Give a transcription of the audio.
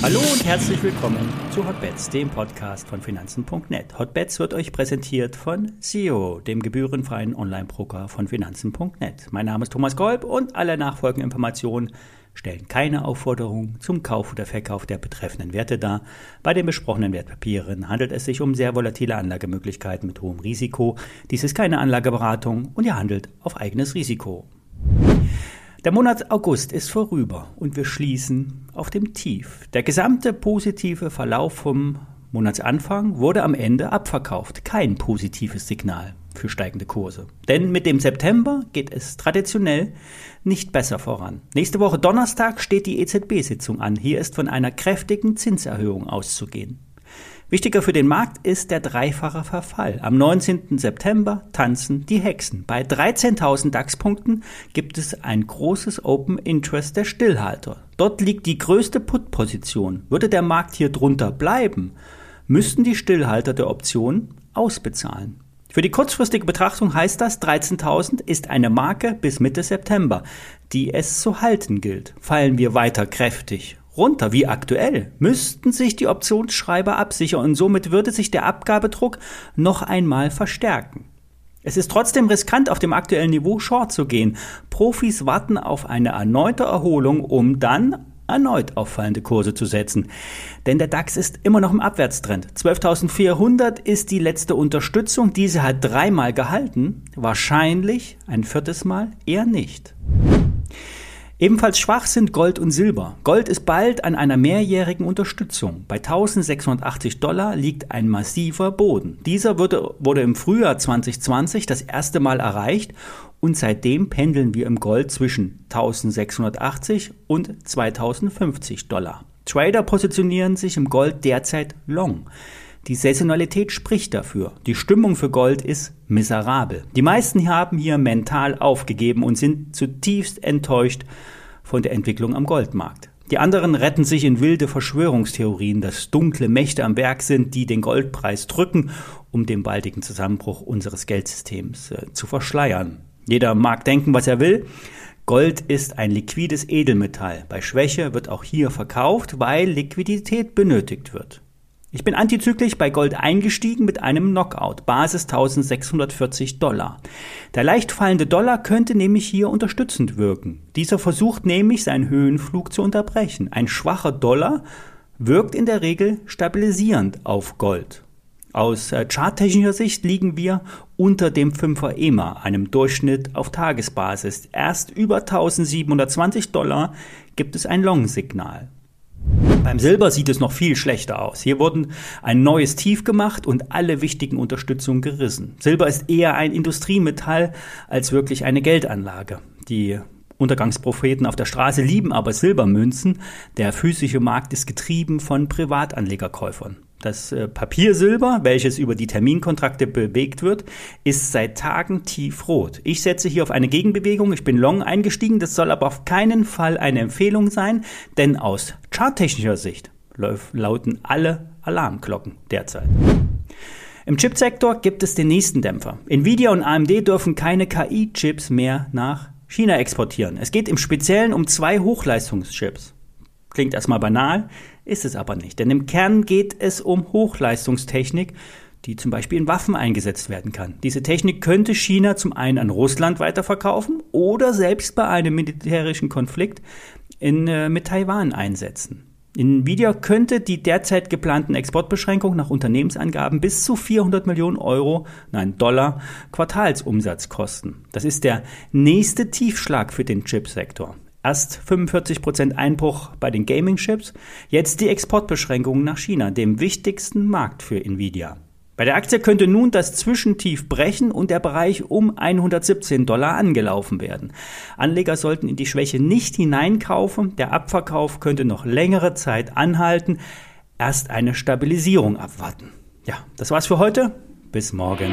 Hallo und herzlich willkommen zu Hotbets, dem Podcast von Finanzen.net. Hotbets wird euch präsentiert von SEO, dem gebührenfreien Online-Broker von Finanzen.net. Mein Name ist Thomas Kolb und alle nachfolgenden Informationen stellen keine Aufforderung zum Kauf oder Verkauf der betreffenden Werte dar. Bei den besprochenen Wertpapieren handelt es sich um sehr volatile Anlagemöglichkeiten mit hohem Risiko. Dies ist keine Anlageberatung und ihr handelt auf eigenes Risiko. Der Monat August ist vorüber und wir schließen auf dem Tief. Der gesamte positive Verlauf vom Monatsanfang wurde am Ende abverkauft. Kein positives Signal für steigende Kurse. Denn mit dem September geht es traditionell nicht besser voran. Nächste Woche Donnerstag steht die EZB-Sitzung an. Hier ist von einer kräftigen Zinserhöhung auszugehen. Wichtiger für den Markt ist der dreifache Verfall. Am 19. September tanzen die Hexen. Bei 13.000 DAX-Punkten gibt es ein großes Open Interest der Stillhalter. Dort liegt die größte Put-Position. Würde der Markt hier drunter bleiben, müssten die Stillhalter der Option ausbezahlen. Für die kurzfristige Betrachtung heißt das, 13.000 ist eine Marke bis Mitte September, die es zu halten gilt. Fallen wir weiter kräftig runter, wie aktuell, müssten sich die Optionsschreiber absichern und somit würde sich der Abgabedruck noch einmal verstärken. Es ist trotzdem riskant, auf dem aktuellen Niveau Short zu gehen. Profis warten auf eine erneute Erholung, um dann erneut auffallende Kurse zu setzen. Denn der DAX ist immer noch im Abwärtstrend. 12.400 ist die letzte Unterstützung. Diese hat dreimal gehalten. Wahrscheinlich ein viertes Mal eher nicht. Ebenfalls schwach sind Gold und Silber. Gold ist bald an einer mehrjährigen Unterstützung. Bei 1680 Dollar liegt ein massiver Boden. Dieser wurde, wurde im Frühjahr 2020 das erste Mal erreicht und seitdem pendeln wir im Gold zwischen 1680 und 2050 Dollar. Trader positionieren sich im Gold derzeit long. Die Saisonalität spricht dafür. Die Stimmung für Gold ist miserabel. Die meisten haben hier mental aufgegeben und sind zutiefst enttäuscht von der Entwicklung am Goldmarkt. Die anderen retten sich in wilde Verschwörungstheorien, dass dunkle Mächte am Werk sind, die den Goldpreis drücken, um den baldigen Zusammenbruch unseres Geldsystems äh, zu verschleiern. Jeder mag denken, was er will. Gold ist ein liquides Edelmetall. Bei Schwäche wird auch hier verkauft, weil Liquidität benötigt wird. Ich bin antizyklisch bei Gold eingestiegen mit einem Knockout, Basis 1640 Dollar. Der leicht fallende Dollar könnte nämlich hier unterstützend wirken. Dieser versucht nämlich seinen Höhenflug zu unterbrechen. Ein schwacher Dollar wirkt in der Regel stabilisierend auf Gold. Aus äh, charttechnischer Sicht liegen wir unter dem 5er EMA, einem Durchschnitt auf Tagesbasis. Erst über 1720 Dollar gibt es ein Long-Signal. Beim Silber sieht es noch viel schlechter aus. Hier wurden ein neues Tief gemacht und alle wichtigen Unterstützungen gerissen. Silber ist eher ein Industriemetall als wirklich eine Geldanlage. Die Untergangspropheten auf der Straße lieben aber Silbermünzen. Der physische Markt ist getrieben von Privatanlegerkäufern. Das äh, Papiersilber, welches über die Terminkontrakte bewegt wird, ist seit Tagen tiefrot. Ich setze hier auf eine Gegenbewegung. Ich bin long eingestiegen. Das soll aber auf keinen Fall eine Empfehlung sein, denn aus charttechnischer Sicht lauten alle Alarmglocken derzeit. Im Chipsektor gibt es den nächsten Dämpfer. Nvidia und AMD dürfen keine KI-Chips mehr nach China exportieren. Es geht im Speziellen um zwei Hochleistungschips. Klingt erstmal banal, ist es aber nicht. Denn im Kern geht es um Hochleistungstechnik, die zum Beispiel in Waffen eingesetzt werden kann. Diese Technik könnte China zum einen an Russland weiterverkaufen oder selbst bei einem militärischen Konflikt in, äh, mit Taiwan einsetzen. Nvidia könnte die derzeit geplanten Exportbeschränkungen nach Unternehmensangaben bis zu 400 Millionen Euro, nein Dollar, Quartalsumsatz kosten. Das ist der nächste Tiefschlag für den Chipsektor. Erst 45% Einbruch bei den Gaming-Chips, jetzt die Exportbeschränkungen nach China, dem wichtigsten Markt für Nvidia. Bei der Aktie könnte nun das Zwischentief brechen und der Bereich um 117 Dollar angelaufen werden. Anleger sollten in die Schwäche nicht hineinkaufen, der Abverkauf könnte noch längere Zeit anhalten, erst eine Stabilisierung abwarten. Ja, das war's für heute. Bis morgen.